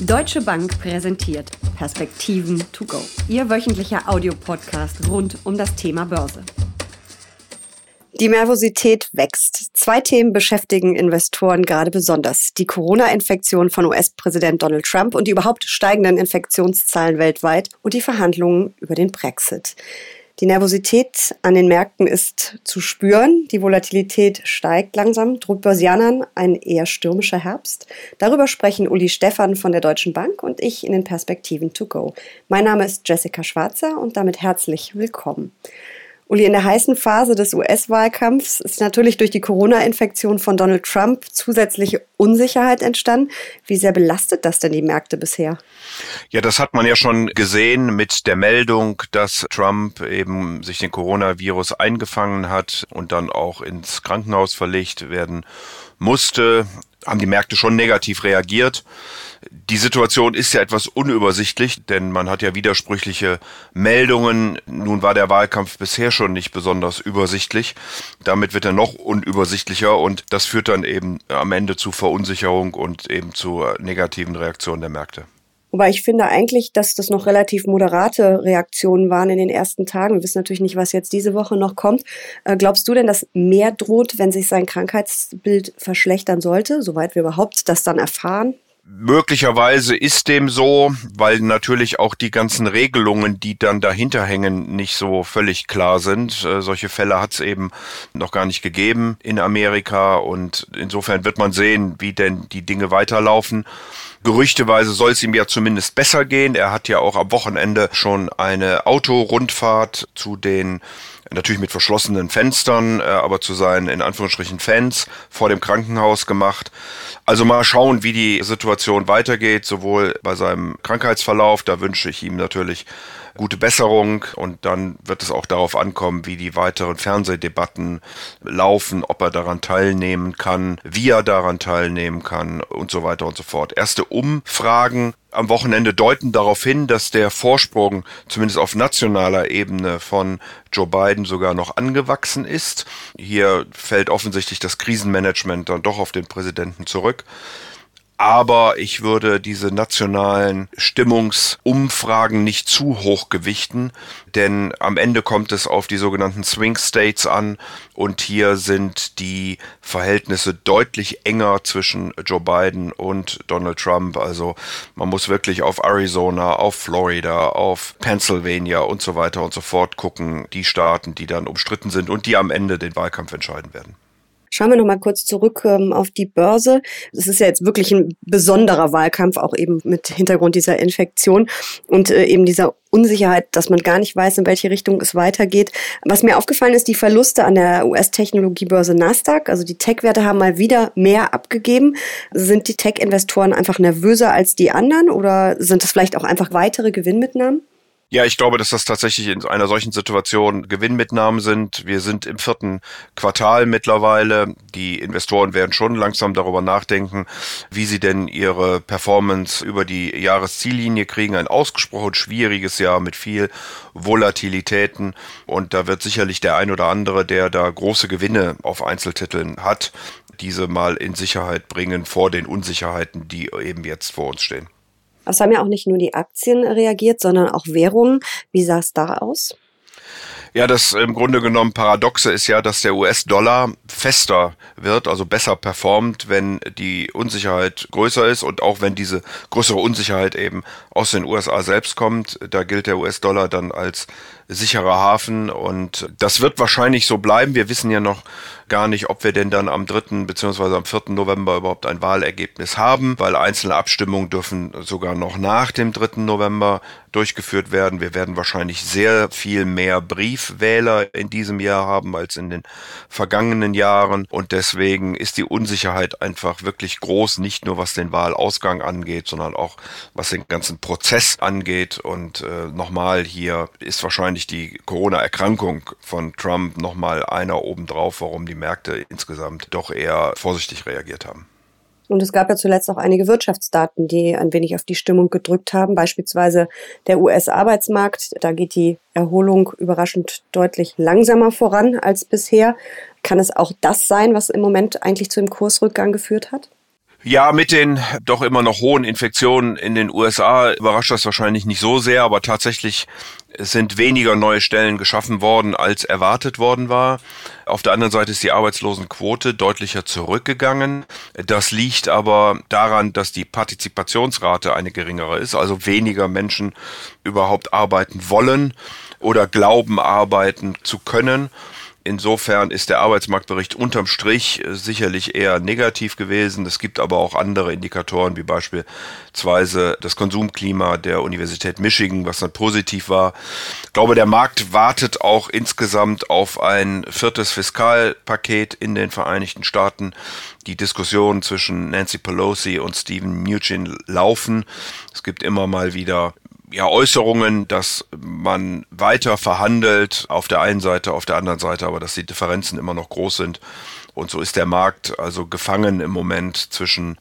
Deutsche Bank präsentiert Perspektiven to go. Ihr wöchentlicher Audiopodcast rund um das Thema Börse. Die Nervosität wächst. Zwei Themen beschäftigen Investoren gerade besonders. Die Corona-Infektion von US-Präsident Donald Trump und die überhaupt steigenden Infektionszahlen weltweit und die Verhandlungen über den Brexit. Die Nervosität an den Märkten ist zu spüren. Die Volatilität steigt langsam, droht Börsianern ein eher stürmischer Herbst. Darüber sprechen Uli Stephan von der Deutschen Bank und ich in den Perspektiven to go. Mein Name ist Jessica Schwarzer und damit herzlich willkommen. Uli, in der heißen Phase des US-Wahlkampfs ist natürlich durch die Corona-Infektion von Donald Trump zusätzliche Unsicherheit entstanden. Wie sehr belastet das denn die Märkte bisher? Ja, das hat man ja schon gesehen mit der Meldung, dass Trump eben sich den Coronavirus eingefangen hat und dann auch ins Krankenhaus verlegt werden musste haben die Märkte schon negativ reagiert. Die Situation ist ja etwas unübersichtlich, denn man hat ja widersprüchliche Meldungen. Nun war der Wahlkampf bisher schon nicht besonders übersichtlich. Damit wird er noch unübersichtlicher und das führt dann eben am Ende zu Verunsicherung und eben zu negativen Reaktionen der Märkte. Wobei ich finde eigentlich, dass das noch relativ moderate Reaktionen waren in den ersten Tagen. Wir wissen natürlich nicht, was jetzt diese Woche noch kommt. Äh, glaubst du denn, dass mehr droht, wenn sich sein Krankheitsbild verschlechtern sollte, soweit wir überhaupt das dann erfahren? Möglicherweise ist dem so, weil natürlich auch die ganzen Regelungen, die dann dahinter hängen, nicht so völlig klar sind. Äh, solche Fälle hat es eben noch gar nicht gegeben in Amerika und insofern wird man sehen, wie denn die Dinge weiterlaufen. Gerüchteweise soll es ihm ja zumindest besser gehen. Er hat ja auch am Wochenende schon eine Autorundfahrt zu den natürlich mit verschlossenen Fenstern, äh, aber zu seinen in Anführungsstrichen Fans vor dem Krankenhaus gemacht. Also mal schauen, wie die Situation weitergeht, sowohl bei seinem Krankheitsverlauf, da wünsche ich ihm natürlich gute Besserung und dann wird es auch darauf ankommen, wie die weiteren Fernsehdebatten laufen, ob er daran teilnehmen kann, wie er daran teilnehmen kann und so weiter und so fort. Erste Umfragen am Wochenende deuten darauf hin, dass der Vorsprung zumindest auf nationaler Ebene von Joe Biden sogar noch angewachsen ist. Hier fällt offensichtlich das Krisenmanagement dann doch auf den Präsidenten zurück aber ich würde diese nationalen Stimmungsumfragen nicht zu hoch gewichten, denn am Ende kommt es auf die sogenannten Swing States an und hier sind die Verhältnisse deutlich enger zwischen Joe Biden und Donald Trump. Also man muss wirklich auf Arizona, auf Florida, auf Pennsylvania und so weiter und so fort gucken, die Staaten, die dann umstritten sind und die am Ende den Wahlkampf entscheiden werden. Schauen wir noch mal kurz zurück ähm, auf die Börse. Es ist ja jetzt wirklich ein besonderer Wahlkampf, auch eben mit Hintergrund dieser Infektion und äh, eben dieser Unsicherheit, dass man gar nicht weiß, in welche Richtung es weitergeht. Was mir aufgefallen ist, die Verluste an der US-Technologiebörse Nasdaq, also die Tech-Werte haben mal wieder mehr abgegeben. Sind die Tech-Investoren einfach nervöser als die anderen oder sind es vielleicht auch einfach weitere Gewinnmitnahmen? Ja, ich glaube, dass das tatsächlich in einer solchen Situation Gewinnmitnahmen sind. Wir sind im vierten Quartal mittlerweile. Die Investoren werden schon langsam darüber nachdenken, wie sie denn ihre Performance über die Jahresziellinie kriegen. Ein ausgesprochen schwieriges Jahr mit viel Volatilitäten. Und da wird sicherlich der ein oder andere, der da große Gewinne auf Einzeltiteln hat, diese mal in Sicherheit bringen vor den Unsicherheiten, die eben jetzt vor uns stehen. Es haben ja auch nicht nur die Aktien reagiert, sondern auch Währungen. Wie sah es da aus? Ja, das im Grunde genommen Paradoxe ist ja, dass der US-Dollar fester wird, also besser performt, wenn die Unsicherheit größer ist und auch wenn diese größere Unsicherheit eben aus den USA selbst kommt. Da gilt der US-Dollar dann als sicherer Hafen und das wird wahrscheinlich so bleiben. Wir wissen ja noch gar nicht, ob wir denn dann am 3. bzw. am 4. November überhaupt ein Wahlergebnis haben, weil einzelne Abstimmungen dürfen sogar noch nach dem 3. November durchgeführt werden. Wir werden wahrscheinlich sehr viel mehr Briefwähler in diesem Jahr haben als in den vergangenen Jahren und deswegen ist die Unsicherheit einfach wirklich groß, nicht nur was den Wahlausgang angeht, sondern auch was den ganzen Prozess angeht und äh, nochmal hier ist wahrscheinlich die Corona-Erkrankung von Trump nochmal einer obendrauf, warum die Märkte insgesamt doch eher vorsichtig reagiert haben. Und es gab ja zuletzt auch einige Wirtschaftsdaten, die ein wenig auf die Stimmung gedrückt haben, beispielsweise der US-Arbeitsmarkt. Da geht die Erholung überraschend deutlich langsamer voran als bisher. Kann es auch das sein, was im Moment eigentlich zu dem Kursrückgang geführt hat? Ja, mit den doch immer noch hohen Infektionen in den USA überrascht das wahrscheinlich nicht so sehr, aber tatsächlich sind weniger neue Stellen geschaffen worden, als erwartet worden war. Auf der anderen Seite ist die Arbeitslosenquote deutlicher zurückgegangen. Das liegt aber daran, dass die Partizipationsrate eine geringere ist, also weniger Menschen überhaupt arbeiten wollen oder glauben, arbeiten zu können. Insofern ist der Arbeitsmarktbericht unterm Strich äh, sicherlich eher negativ gewesen. Es gibt aber auch andere Indikatoren, wie beispielsweise das Konsumklima der Universität Michigan, was dann positiv war. Ich glaube, der Markt wartet auch insgesamt auf ein viertes Fiskalpaket in den Vereinigten Staaten. Die Diskussionen zwischen Nancy Pelosi und Stephen Mnuchin laufen. Es gibt immer mal wieder ja, Äußerungen, dass man weiter verhandelt auf der einen Seite, auf der anderen Seite, aber dass die Differenzen immer noch groß sind. Und so ist der Markt also gefangen im Moment zwischen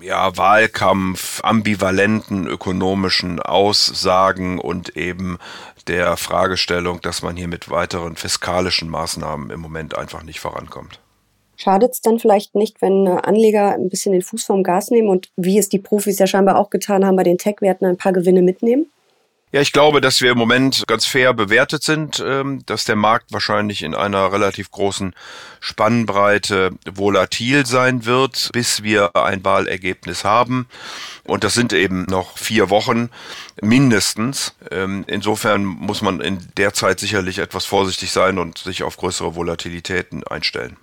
ja, Wahlkampf, ambivalenten ökonomischen Aussagen und eben der Fragestellung, dass man hier mit weiteren fiskalischen Maßnahmen im Moment einfach nicht vorankommt. Schadet es dann vielleicht nicht, wenn Anleger ein bisschen den Fuß vom Gas nehmen und wie es die Profis ja scheinbar auch getan haben, bei den Tech-Werten ein paar Gewinne mitnehmen? Ja, ich glaube, dass wir im Moment ganz fair bewertet sind, ähm, dass der Markt wahrscheinlich in einer relativ großen Spannbreite volatil sein wird, bis wir ein Wahlergebnis haben. Und das sind eben noch vier Wochen mindestens. Ähm, insofern muss man in der Zeit sicherlich etwas vorsichtig sein und sich auf größere Volatilitäten einstellen.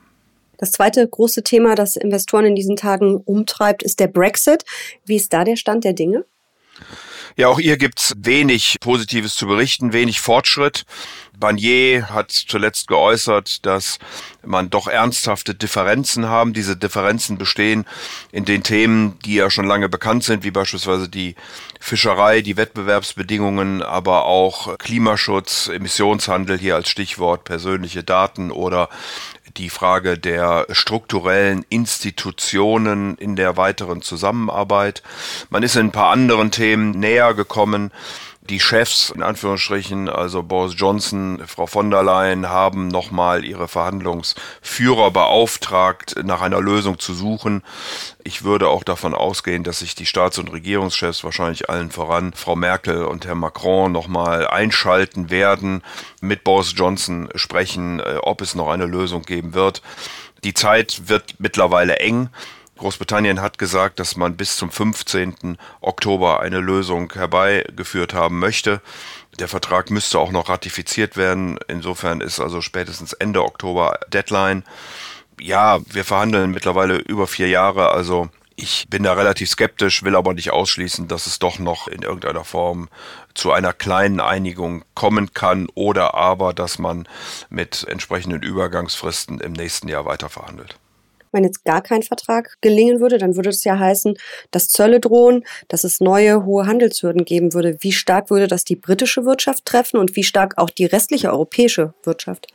Das zweite große Thema, das Investoren in diesen Tagen umtreibt, ist der Brexit. Wie ist da der Stand der Dinge? Ja, auch hier gibt's wenig Positives zu berichten, wenig Fortschritt. Barnier hat zuletzt geäußert, dass man doch ernsthafte Differenzen haben. Diese Differenzen bestehen in den Themen, die ja schon lange bekannt sind, wie beispielsweise die Fischerei, die Wettbewerbsbedingungen, aber auch Klimaschutz, Emissionshandel hier als Stichwort, persönliche Daten oder die Frage der strukturellen Institutionen in der weiteren Zusammenarbeit. Man ist in ein paar anderen Themen näher gekommen. Die Chefs, in Anführungsstrichen, also Boris Johnson, Frau von der Leyen, haben nochmal ihre Verhandlungsführer beauftragt, nach einer Lösung zu suchen. Ich würde auch davon ausgehen, dass sich die Staats- und Regierungschefs, wahrscheinlich allen voran Frau Merkel und Herr Macron, nochmal einschalten werden, mit Boris Johnson sprechen, äh, ob es noch eine Lösung geben wird. Die Zeit wird mittlerweile eng. Großbritannien hat gesagt, dass man bis zum 15. Oktober eine Lösung herbeigeführt haben möchte. Der Vertrag müsste auch noch ratifiziert werden. Insofern ist also spätestens Ende Oktober Deadline. Ja, wir verhandeln mittlerweile über vier Jahre, also ich bin da relativ skeptisch, will aber nicht ausschließen, dass es doch noch in irgendeiner Form zu einer kleinen Einigung kommen kann oder aber, dass man mit entsprechenden Übergangsfristen im nächsten Jahr weiter verhandelt wenn jetzt gar kein Vertrag gelingen würde, dann würde es ja heißen, dass Zölle drohen, dass es neue hohe Handelshürden geben würde. Wie stark würde das die britische Wirtschaft treffen und wie stark auch die restliche europäische Wirtschaft?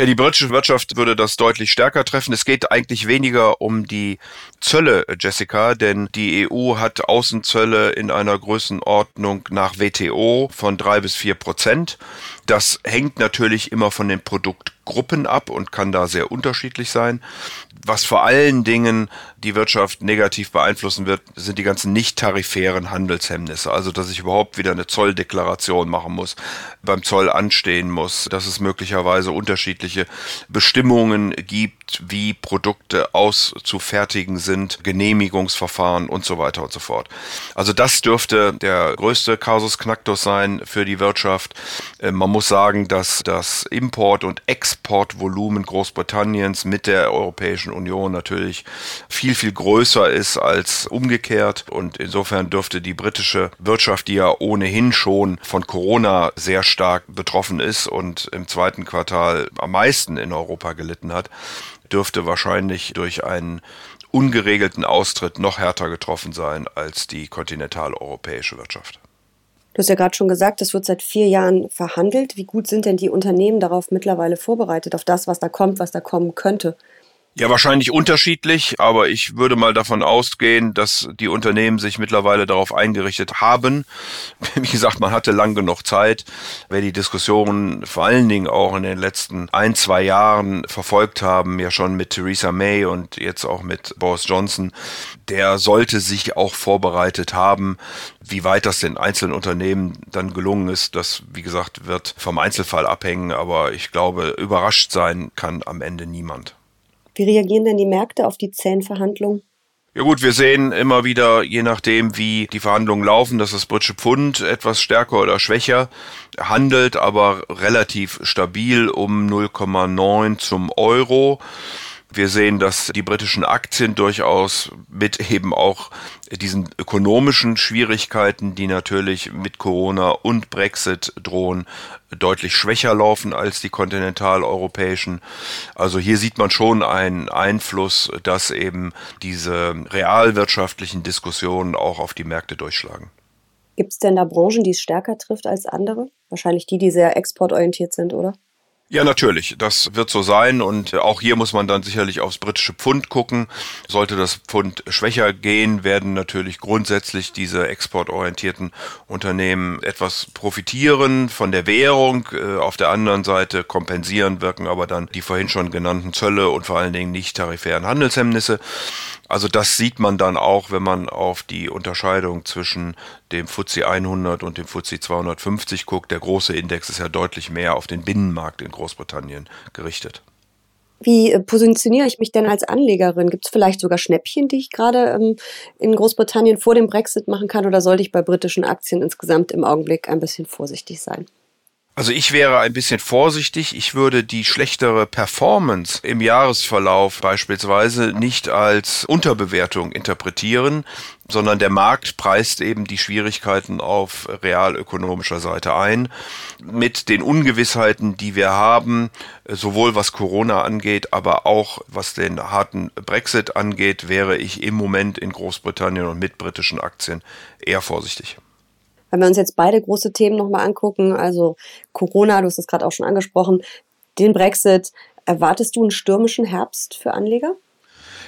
Ja, die britische Wirtschaft würde das deutlich stärker treffen. Es geht eigentlich weniger um die Zölle, Jessica, denn die EU hat Außenzölle in einer Größenordnung nach WTO von drei bis vier Prozent. Das hängt natürlich immer von den Produktgruppen ab und kann da sehr unterschiedlich sein. Was vor allen Dingen die Wirtschaft negativ beeinflussen wird, sind die ganzen nicht tarifären Handelshemmnisse. Also, dass ich überhaupt wieder eine Zolldeklaration machen muss, beim Zoll anstehen muss, dass es möglicherweise unterschiedliche Bestimmungen gibt, wie Produkte auszufertigen sind, Genehmigungsverfahren und so weiter und so fort. Also, das dürfte der größte Kasus Knacktus sein für die Wirtschaft. Äh, man muss sagen, dass das Import- und Exportvolumen Großbritanniens mit der Europäischen Europäischen Union natürlich viel, viel größer ist als umgekehrt. Und insofern dürfte die britische Wirtschaft, die ja ohnehin schon von Corona sehr stark betroffen ist und im zweiten Quartal am meisten in Europa gelitten hat, dürfte wahrscheinlich durch einen ungeregelten Austritt noch härter getroffen sein als die kontinentaleuropäische Wirtschaft. Du hast ja gerade schon gesagt, das wird seit vier Jahren verhandelt. Wie gut sind denn die Unternehmen darauf mittlerweile vorbereitet, auf das, was da kommt, was da kommen könnte? Ja, wahrscheinlich unterschiedlich, aber ich würde mal davon ausgehen, dass die Unternehmen sich mittlerweile darauf eingerichtet haben. Wie gesagt, man hatte lang genug Zeit. Wer die Diskussion vor allen Dingen auch in den letzten ein, zwei Jahren verfolgt haben, ja schon mit Theresa May und jetzt auch mit Boris Johnson, der sollte sich auch vorbereitet haben. Wie weit das den einzelnen Unternehmen dann gelungen ist, das, wie gesagt, wird vom Einzelfall abhängen, aber ich glaube, überrascht sein kann am Ende niemand. Wie reagieren denn die Märkte auf die zähen Verhandlungen? Ja gut, wir sehen immer wieder, je nachdem, wie die Verhandlungen laufen, dass das britische Pfund etwas stärker oder schwächer handelt, aber relativ stabil um 0,9 zum Euro. Wir sehen, dass die britischen Aktien durchaus mit eben auch diesen ökonomischen Schwierigkeiten, die natürlich mit Corona und Brexit drohen, deutlich schwächer laufen als die kontinentaleuropäischen. Also hier sieht man schon einen Einfluss, dass eben diese realwirtschaftlichen Diskussionen auch auf die Märkte durchschlagen. Gibt es denn da Branchen, die es stärker trifft als andere? Wahrscheinlich die, die sehr exportorientiert sind, oder? Ja, natürlich. Das wird so sein. Und auch hier muss man dann sicherlich aufs britische Pfund gucken. Sollte das Pfund schwächer gehen, werden natürlich grundsätzlich diese exportorientierten Unternehmen etwas profitieren von der Währung. Äh, auf der anderen Seite kompensieren wirken aber dann die vorhin schon genannten Zölle und vor allen Dingen nicht tarifären Handelshemmnisse. Also das sieht man dann auch, wenn man auf die Unterscheidung zwischen dem FTSE 100 und dem FTSE 250 guckt. Der große Index ist ja deutlich mehr auf den Binnenmarkt in Großbritannien gerichtet. Wie äh, positioniere ich mich denn als Anlegerin? Gibt es vielleicht sogar Schnäppchen, die ich gerade ähm, in Großbritannien vor dem Brexit machen kann? Oder sollte ich bei britischen Aktien insgesamt im Augenblick ein bisschen vorsichtig sein? Also ich wäre ein bisschen vorsichtig. Ich würde die schlechtere Performance im Jahresverlauf beispielsweise nicht als Unterbewertung interpretieren, sondern der Markt preist eben die Schwierigkeiten auf realökonomischer Seite ein. Mit den Ungewissheiten, die wir haben, sowohl was Corona angeht, aber auch was den harten Brexit angeht, wäre ich im Moment in Großbritannien und mit britischen Aktien eher vorsichtig. Wenn wir uns jetzt beide große Themen nochmal angucken, also Corona, du hast es gerade auch schon angesprochen, den Brexit, erwartest du einen stürmischen Herbst für Anleger?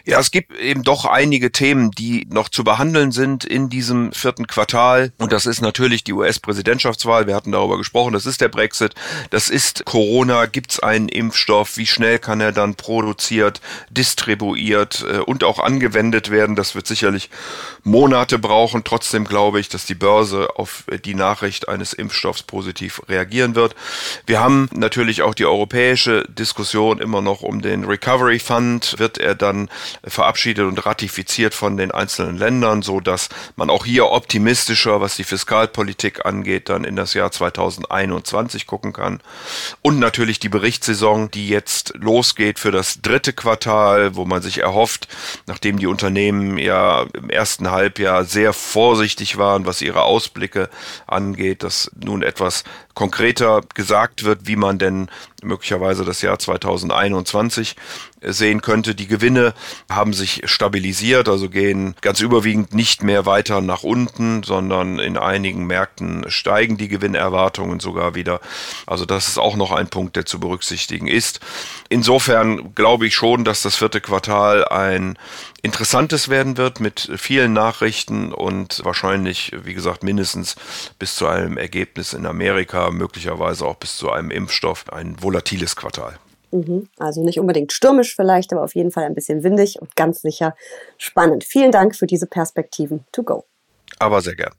Ja, es gibt eben doch einige Themen, die noch zu behandeln sind in diesem vierten Quartal. Und das ist natürlich die US-Präsidentschaftswahl. Wir hatten darüber gesprochen. Das ist der Brexit. Das ist Corona. Gibt es einen Impfstoff? Wie schnell kann er dann produziert, distribuiert äh, und auch angewendet werden? Das wird sicherlich Monate brauchen. Trotzdem glaube ich, dass die Börse auf die Nachricht eines Impfstoffs positiv reagieren wird. Wir haben natürlich auch die europäische Diskussion immer noch um den Recovery Fund. Wird er dann verabschiedet und ratifiziert von den einzelnen Ländern, so dass man auch hier optimistischer, was die Fiskalpolitik angeht, dann in das Jahr 2021 gucken kann. Und natürlich die Berichtssaison, die jetzt losgeht für das dritte Quartal, wo man sich erhofft, nachdem die Unternehmen ja im ersten Halbjahr sehr vorsichtig waren, was ihre Ausblicke angeht, dass nun etwas konkreter gesagt wird, wie man denn möglicherweise das Jahr 2021 sehen könnte. Die Gewinne haben sich stabilisiert, also gehen ganz überwiegend nicht mehr weiter nach unten, sondern in einigen Märkten steigen die Gewinnerwartungen sogar wieder. Also das ist auch noch ein Punkt, der zu berücksichtigen ist. Insofern glaube ich schon, dass das vierte Quartal ein interessantes werden wird mit vielen Nachrichten und wahrscheinlich, wie gesagt, mindestens bis zu einem Ergebnis in Amerika, möglicherweise auch bis zu einem Impfstoff, ein volatiles Quartal. Mhm. Also nicht unbedingt stürmisch vielleicht, aber auf jeden Fall ein bisschen windig und ganz sicher spannend. Vielen Dank für diese Perspektiven to go. Aber sehr gern.